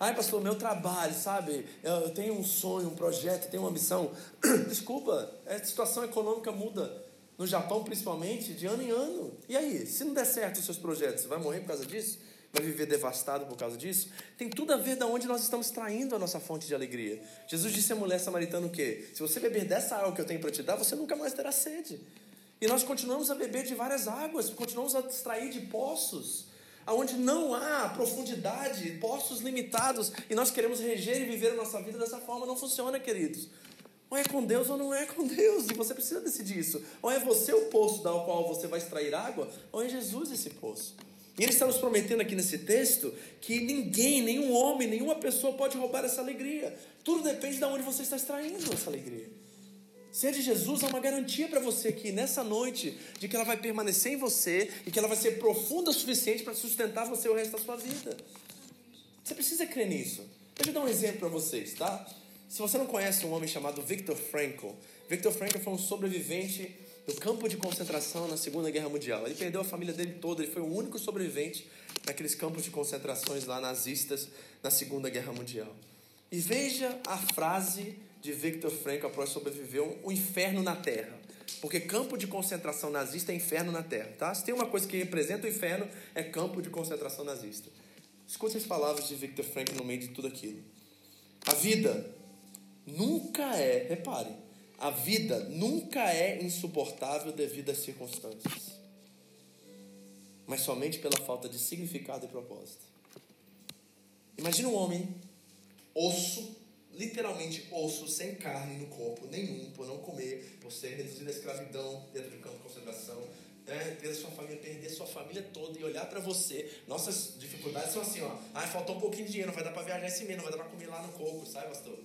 Ai, pastor, meu trabalho, sabe? Eu tenho um sonho, um projeto, tenho uma missão. (clears throat) Desculpa, a situação econômica muda. No Japão, principalmente, de ano em ano. E aí, se não der certo os seus projetos, você vai morrer por causa disso? vai viver devastado por causa disso, tem tudo a ver de onde nós estamos traindo a nossa fonte de alegria. Jesus disse à mulher samaritana o quê? Se você beber dessa água que eu tenho para te dar, você nunca mais terá sede. E nós continuamos a beber de várias águas, continuamos a extrair de poços, aonde não há profundidade, poços limitados, e nós queremos reger e viver a nossa vida dessa forma. Não funciona, queridos. Ou é com Deus ou não é com Deus, e você precisa decidir isso. Ou é você o poço da qual você vai extrair água, ou é Jesus esse poço. E ele está nos prometendo aqui nesse texto que ninguém, nenhum homem, nenhuma pessoa pode roubar essa alegria. Tudo depende de onde você está extraindo essa alegria. Ser de Jesus é uma garantia para você aqui nessa noite de que ela vai permanecer em você e que ela vai ser profunda o suficiente para sustentar você o resto da sua vida. Você precisa crer nisso. Deixa eu dar um exemplo para vocês, tá? Se você não conhece um homem chamado Viktor Frankl, Viktor Frankl foi um sobrevivente do campo de concentração na Segunda Guerra Mundial. Ele perdeu a família dele toda, ele foi o único sobrevivente naqueles campos de concentrações lá nazistas na Segunda Guerra Mundial. E veja a frase de Viktor Frankl após sobreviver o inferno na Terra. Porque campo de concentração nazista é inferno na Terra, tá? Se tem uma coisa que representa o inferno, é campo de concentração nazista. Escute as palavras de Viktor Frankl no meio de tudo aquilo. A vida nunca é, repare, a vida nunca é insuportável devido às circunstâncias, mas somente pela falta de significado e propósito. Imagina um homem, osso, literalmente osso sem carne no corpo nenhum, por não comer, por ser reduzido à escravidão dentro de um campo de concentração, né? ver a sua família, perder sua família toda e olhar para você. Nossas dificuldades são assim, ó. Ah, faltou um pouquinho de dinheiro, não vai dar para viajar esse mês, não vai dar para comer lá no coco, sabe, pastor?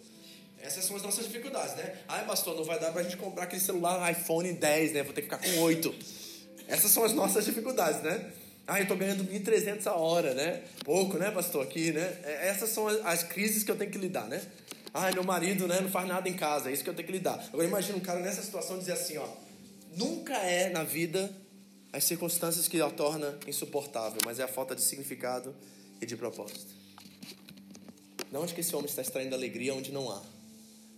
Essas são as nossas dificuldades, né? Ai, pastor, não vai dar pra gente comprar aquele celular iPhone 10, né? Vou ter que ficar com 8. Essas são as nossas dificuldades, né? Ah, eu tô ganhando 1.300 a hora, né? Pouco, né, pastor? Aqui, né? É, essas são as crises que eu tenho que lidar, né? Ah, meu marido né, não faz nada em casa, é isso que eu tenho que lidar. Agora imagina um cara nessa situação dizer assim, ó. Nunca é na vida as circunstâncias que a torna insuportável, mas é a falta de significado e de propósito. De onde que esse homem está extraindo alegria onde não há?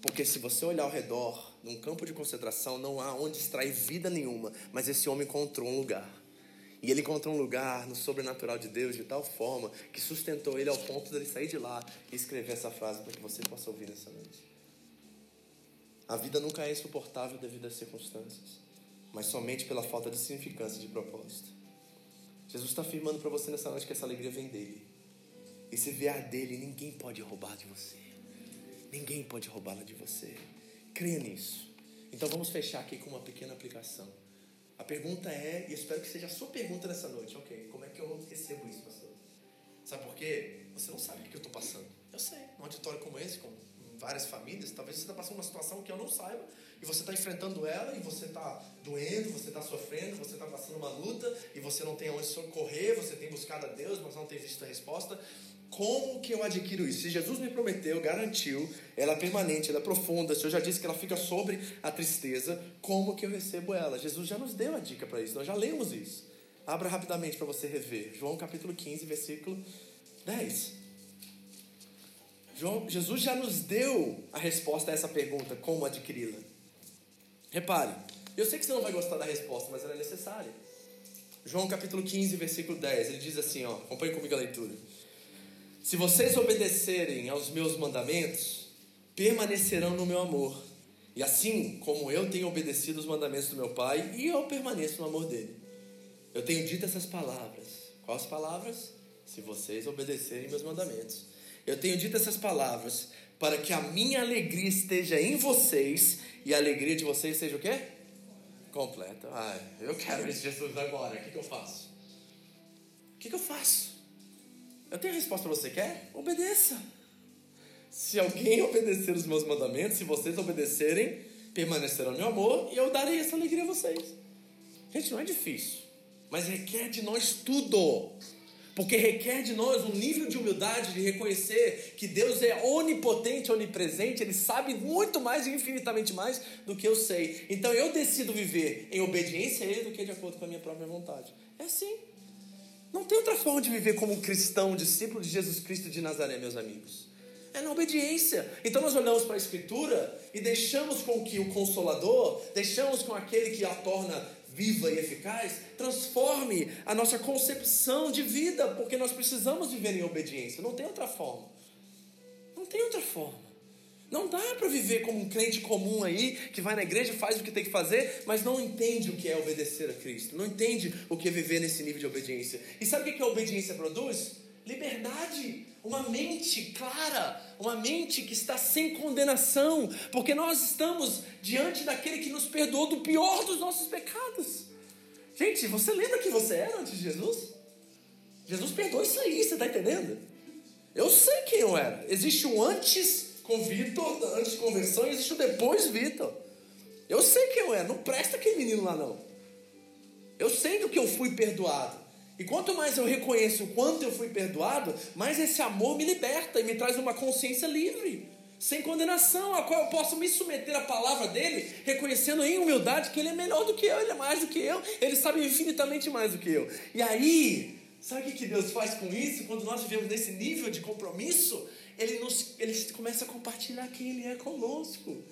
Porque se você olhar ao redor, num campo de concentração, não há onde extrair vida nenhuma, mas esse homem encontrou um lugar. E ele encontrou um lugar no sobrenatural de Deus de tal forma que sustentou ele ao ponto de ele sair de lá e escrever essa frase para que você possa ouvir nessa noite. A vida nunca é insuportável devido às circunstâncias, mas somente pela falta de significância e de propósito. Jesus está afirmando para você nessa noite que essa alegria vem dele. E se vier dele, ninguém pode roubar de você. Ninguém pode roubá-la de você. Creia nisso. Então vamos fechar aqui com uma pequena aplicação. A pergunta é, e eu espero que seja a sua pergunta nessa noite, ok? Como é que eu recebo isso, pastor? Sabe por quê? Você não sabe o que eu estou passando. Eu sei. Num auditório como esse, com várias famílias, talvez você está passando uma situação que eu não saiba, e você está enfrentando ela, e você está doendo, você está sofrendo, você está passando uma luta, e você não tem onde socorrer, você tem buscado a Deus, mas não tem visto a resposta. Como que eu adquiro isso? Se Jesus me prometeu, garantiu, ela é permanente, ela é profunda, o Senhor já disse que ela fica sobre a tristeza, como que eu recebo ela? Jesus já nos deu a dica para isso, nós já lemos isso. Abra rapidamente para você rever. João capítulo 15, versículo 10. João, Jesus já nos deu a resposta a essa pergunta, como adquiri-la. Repare, eu sei que você não vai gostar da resposta, mas ela é necessária. João capítulo 15, versículo 10, ele diz assim, ó, acompanhe comigo a leitura. Se vocês obedecerem aos meus mandamentos, permanecerão no meu amor. E assim como eu tenho obedecido os mandamentos do meu Pai, e eu permaneço no amor dele. Eu tenho dito essas palavras. Quais palavras? Se vocês obedecerem meus mandamentos. Eu tenho dito essas palavras para que a minha alegria esteja em vocês e a alegria de vocês seja o quê? Completa. Ai, eu quero esse Jesus agora. O que, que eu faço? O que, que eu faço? Eu tenho a resposta para você. Quer? Obedeça. Se alguém (laughs) obedecer os meus mandamentos, se vocês obedecerem, permanecerão no meu amor e eu darei essa alegria a vocês. Gente, não é difícil, mas requer de nós tudo. Porque requer de nós um nível de humildade de reconhecer que Deus é onipotente, onipresente, Ele sabe muito mais e infinitamente mais do que eu sei. Então eu decido viver em obediência a Ele do que de acordo com a minha própria vontade. É assim. Não tem outra forma de viver como um cristão, discípulo de Jesus Cristo de Nazaré, meus amigos. É na obediência. Então nós olhamos para a Escritura e deixamos com que o Consolador, deixamos com aquele que a torna viva e eficaz, transforme a nossa concepção de vida, porque nós precisamos viver em obediência. Não tem outra forma. Não tem outra forma. Não dá para viver como um crente comum aí, que vai na igreja, faz o que tem que fazer, mas não entende o que é obedecer a Cristo. Não entende o que é viver nesse nível de obediência. E sabe o que a obediência produz? Liberdade. Uma mente clara, uma mente que está sem condenação, porque nós estamos diante daquele que nos perdoou do pior dos nossos pecados. Gente, você lembra que você era antes de Jesus? Jesus perdoou isso aí, você está entendendo? Eu sei quem eu era. Existe um antes com Vitor, antes de conversão, existe o depois Vitor. Eu sei quem eu é, não presta aquele menino lá não. Eu sei do que eu fui perdoado. E quanto mais eu reconheço o quanto eu fui perdoado, mais esse amor me liberta e me traz uma consciência livre, sem condenação, a qual eu posso me submeter à palavra dele, reconhecendo em humildade que ele é melhor do que eu, ele é mais do que eu, ele sabe infinitamente mais do que eu. E aí, sabe o que Deus faz com isso? Quando nós vivemos nesse nível de compromisso, ele, nos, ele começa a compartilhar quem Ele é conosco.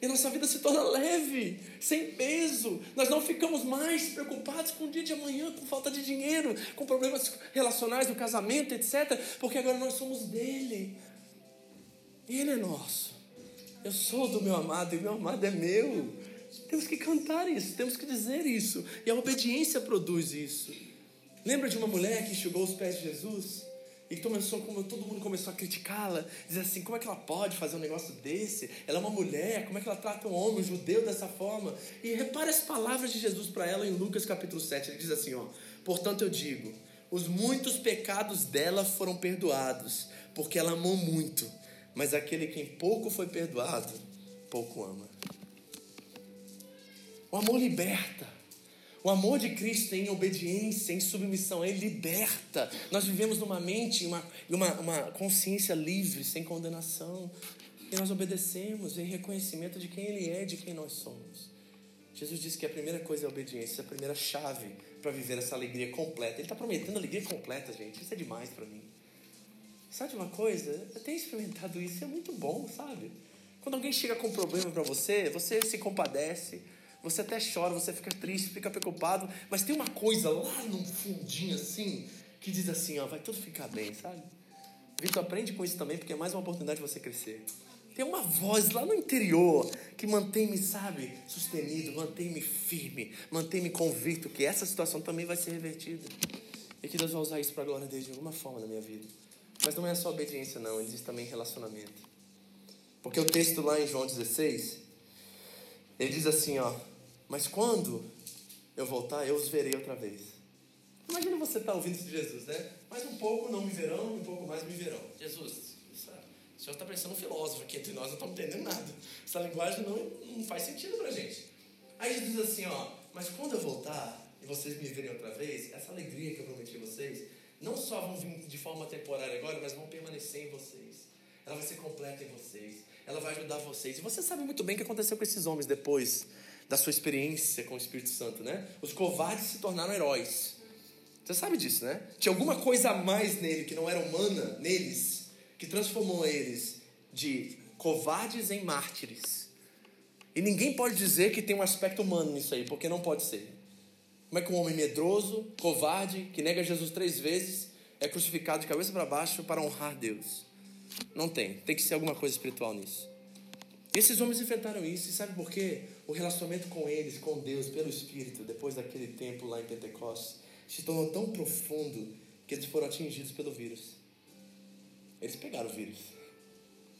E nossa vida se torna leve, sem peso. Nós não ficamos mais preocupados com o dia de amanhã, com falta de dinheiro, com problemas relacionais do casamento, etc. Porque agora nós somos dele. E ele é nosso. Eu sou do meu amado e meu amado é meu. Temos que cantar isso, temos que dizer isso. E a obediência produz isso. Lembra de uma mulher que enxugou os pés de Jesus? E começou, como todo mundo começou a criticá-la, dizer assim, como é que ela pode fazer um negócio desse? Ela é uma mulher, como é que ela trata um homem, um judeu dessa forma? E repare as palavras de Jesus para ela em Lucas capítulo 7, ele diz assim, ó, portanto eu digo, os muitos pecados dela foram perdoados, porque ela amou muito, mas aquele quem pouco foi perdoado, pouco ama. O amor liberta. O amor de Cristo em obediência, em submissão, ele liberta. Nós vivemos numa mente, uma, uma, uma consciência livre, sem condenação. E nós obedecemos em reconhecimento de quem Ele é, de quem nós somos. Jesus disse que a primeira coisa é a obediência, a primeira chave para viver essa alegria completa. Ele está prometendo alegria completa, gente. Isso é demais para mim. Sabe uma coisa? Eu tenho experimentado isso, é muito bom, sabe? Quando alguém chega com um problema para você, você se compadece, você até chora, você fica triste, fica preocupado, mas tem uma coisa lá no fundinho assim que diz assim, ó, vai tudo ficar bem, sabe? Vitor, aprende com isso também, porque é mais uma oportunidade de você crescer. Tem uma voz lá no interior que mantém-me, sabe, sustenido, mantém-me firme, mantém-me convicto que essa situação também vai ser revertida. E que Deus vai usar isso para a glória dele de alguma forma na minha vida. Mas não é só obediência, não, existe também relacionamento. Porque o texto lá em João 16, ele diz assim, ó, mas quando eu voltar, eu os verei outra vez. Imagina você estar tá ouvindo isso de Jesus, né? Mais um pouco não me verão, um pouco mais me verão. Jesus, o senhor está parecendo um filósofo aqui entre nós, não estamos entendendo nada. Essa linguagem não, não faz sentido para gente. Aí Jesus diz assim, ó, mas quando eu voltar e vocês me verem outra vez, essa alegria que eu prometi a vocês, não só vão vir de forma temporária agora, mas vão permanecer em vocês. Ela vai ser completa em vocês. Ela vai ajudar vocês. E você sabe muito bem o que aconteceu com esses homens depois da sua experiência com o Espírito Santo, né? Os covardes se tornaram heróis. Você sabe disso, né? Tinha alguma coisa a mais nele que não era humana, neles, que transformou eles de covardes em mártires. E ninguém pode dizer que tem um aspecto humano nisso aí, porque não pode ser. Como é que um homem medroso, covarde, que nega Jesus três vezes, é crucificado de cabeça para baixo para honrar Deus? Não tem. Tem que ser alguma coisa espiritual nisso. Esses homens enfrentaram isso, e sabe por quê? O relacionamento com eles, com Deus, pelo Espírito, depois daquele tempo lá em Pentecostes, se tornou tão profundo que eles foram atingidos pelo vírus. Eles pegaram o vírus.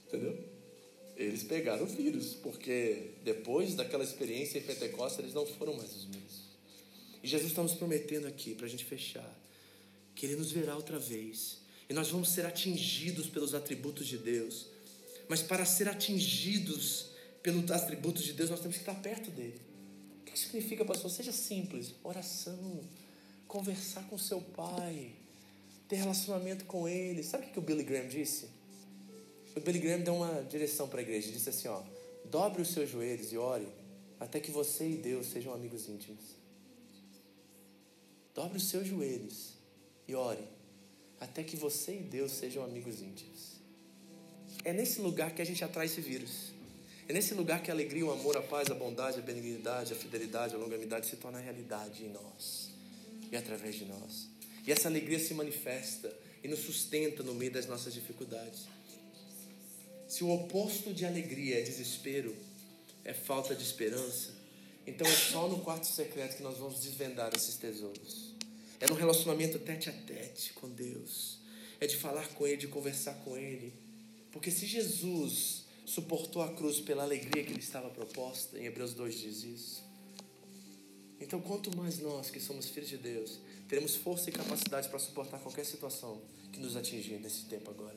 Entendeu? Eles pegaram o vírus, porque depois daquela experiência em Pentecostes, eles não foram mais os mesmos. E Jesus está nos prometendo aqui, para a gente fechar, que Ele nos verá outra vez. E nós vamos ser atingidos pelos atributos de Deus mas para ser atingidos pelos atributos de Deus, nós temos que estar perto dele. O que significa, pastor? Seja simples: oração, conversar com seu pai, ter relacionamento com ele. Sabe o que o Billy Graham disse? O Billy Graham deu uma direção para a igreja. Disse assim: ó, dobre os seus joelhos e ore até que você e Deus sejam amigos íntimos. Dobre os seus joelhos e ore até que você e Deus sejam amigos íntimos. É nesse lugar que a gente atrai esse vírus. É nesse lugar que a alegria, o amor, a paz, a bondade, a benignidade, a fidelidade, a longanimidade se torna realidade em nós e através de nós. E essa alegria se manifesta e nos sustenta no meio das nossas dificuldades. Se o oposto de alegria é desespero, é falta de esperança, então é só no quarto secreto que nós vamos desvendar esses tesouros. É no relacionamento tete a tete com Deus. É de falar com Ele, de conversar com Ele porque se Jesus suportou a cruz pela alegria que lhe estava proposta, em Hebreus 2 diz isso. Então, quanto mais nós que somos filhos de Deus, teremos força e capacidade para suportar qualquer situação que nos atingir nesse tempo agora.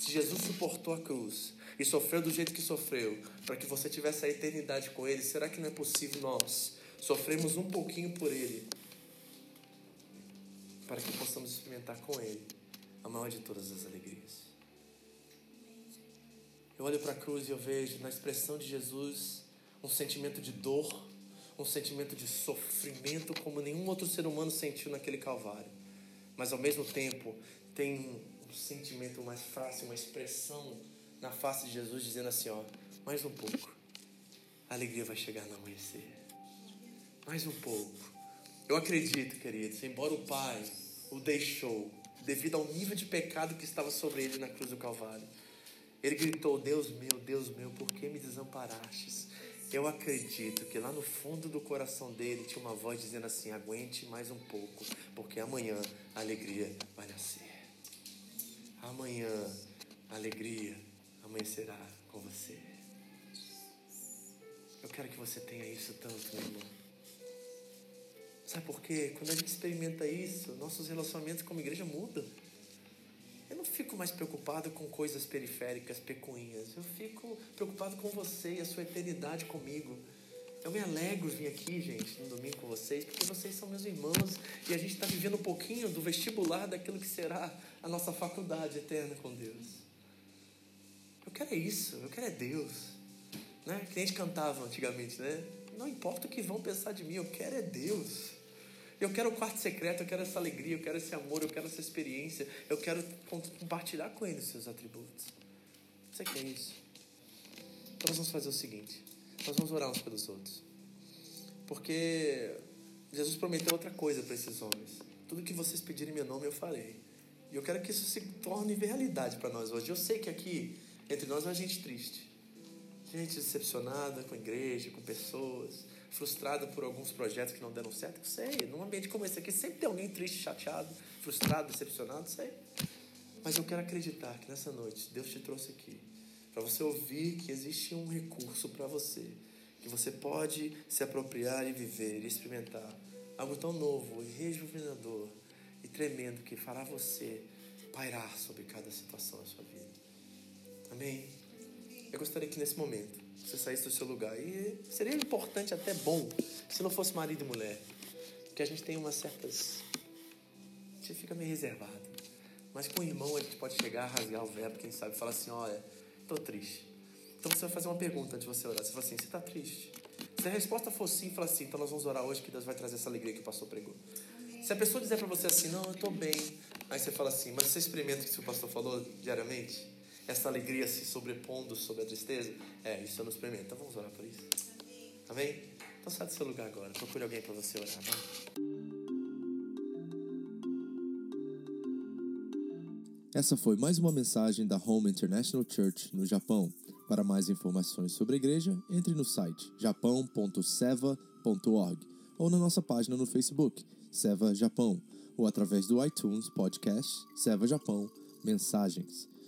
Se Jesus suportou a cruz e sofreu do jeito que sofreu, para que você tivesse a eternidade com Ele, será que não é possível nós sofremos um pouquinho por Ele, para que possamos experimentar com Ele a maior de todas as alegrias? Eu olho para a cruz e eu vejo na expressão de Jesus um sentimento de dor, um sentimento de sofrimento como nenhum outro ser humano sentiu naquele Calvário. Mas ao mesmo tempo tem um sentimento mais fácil, uma expressão na face de Jesus dizendo assim: ó, mais um pouco, a alegria vai chegar no amanhecer. Mais um pouco. Eu acredito, queridos, embora o Pai o deixou devido ao nível de pecado que estava sobre ele na cruz do Calvário ele gritou: Deus meu, Deus meu, por que me desamparastes? Eu acredito que lá no fundo do coração dele tinha uma voz dizendo assim: aguente mais um pouco, porque amanhã a alegria vai nascer. amanhã a alegria amanhecerá com você. Eu quero que você tenha isso tanto, meu irmão. Sabe por quê? Quando a gente experimenta isso, nossos relacionamentos como igreja mudam. Não fico mais preocupado com coisas periféricas, pecuinhas. Eu fico preocupado com você e a sua eternidade comigo. Eu me alegro vir aqui, gente, no domingo com vocês, porque vocês são meus irmãos e a gente está vivendo um pouquinho do vestibular daquilo que será a nossa faculdade eterna com Deus. Eu quero é isso, eu quero é Deus. Né? Que a gente cantava antigamente, né? Não importa o que vão pensar de mim, eu quero é Deus. Eu quero o quarto secreto, eu quero essa alegria, eu quero esse amor, eu quero essa experiência, eu quero compartilhar com Ele os seus atributos. Você quer isso? Então nós vamos fazer o seguinte: nós vamos orar uns pelos outros. Porque Jesus prometeu outra coisa para esses homens: tudo que vocês pedirem em meu nome eu farei. E eu quero que isso se torne realidade para nós hoje. Eu sei que aqui, entre nós, é gente triste, gente decepcionada com a igreja, com pessoas frustrado por alguns projetos que não deram certo? Sei, num ambiente como esse aqui sempre tem alguém triste, chateado, frustrado, decepcionado, sei. Mas eu quero acreditar que nessa noite Deus te trouxe aqui para você ouvir que existe um recurso para você, que você pode se apropriar e viver e experimentar algo tão novo e rejuvenador e tremendo que fará você pairar sobre cada situação da sua vida. Amém? Eu gostaria que nesse momento você saísse do seu lugar. E seria importante, até bom, se não fosse marido e mulher. Porque a gente tem umas certas. A gente fica meio reservado. Mas com o irmão a gente pode chegar, rasgar o verbo, quem sabe, falar assim: olha, tô triste. Então você vai fazer uma pergunta antes de você orar. Você fala assim: você está triste? Se a resposta for sim, fala assim: então nós vamos orar hoje que Deus vai trazer essa alegria que o pastor pregou. Se a pessoa dizer para você assim: não, eu estou bem. Aí você fala assim: mas você experimenta o que o pastor falou diariamente? Essa alegria se sobrepondo sobre a tristeza? É, isso eu não. Então vamos orar por isso. Amém? Então sai do seu lugar agora. Procure alguém para você orar. Vai. Essa foi mais uma mensagem da Home International Church no Japão. Para mais informações sobre a igreja, entre no site japão.seva.org ou na nossa página no Facebook, Seva Japão, ou através do iTunes Podcast Seva Japão Mensagens.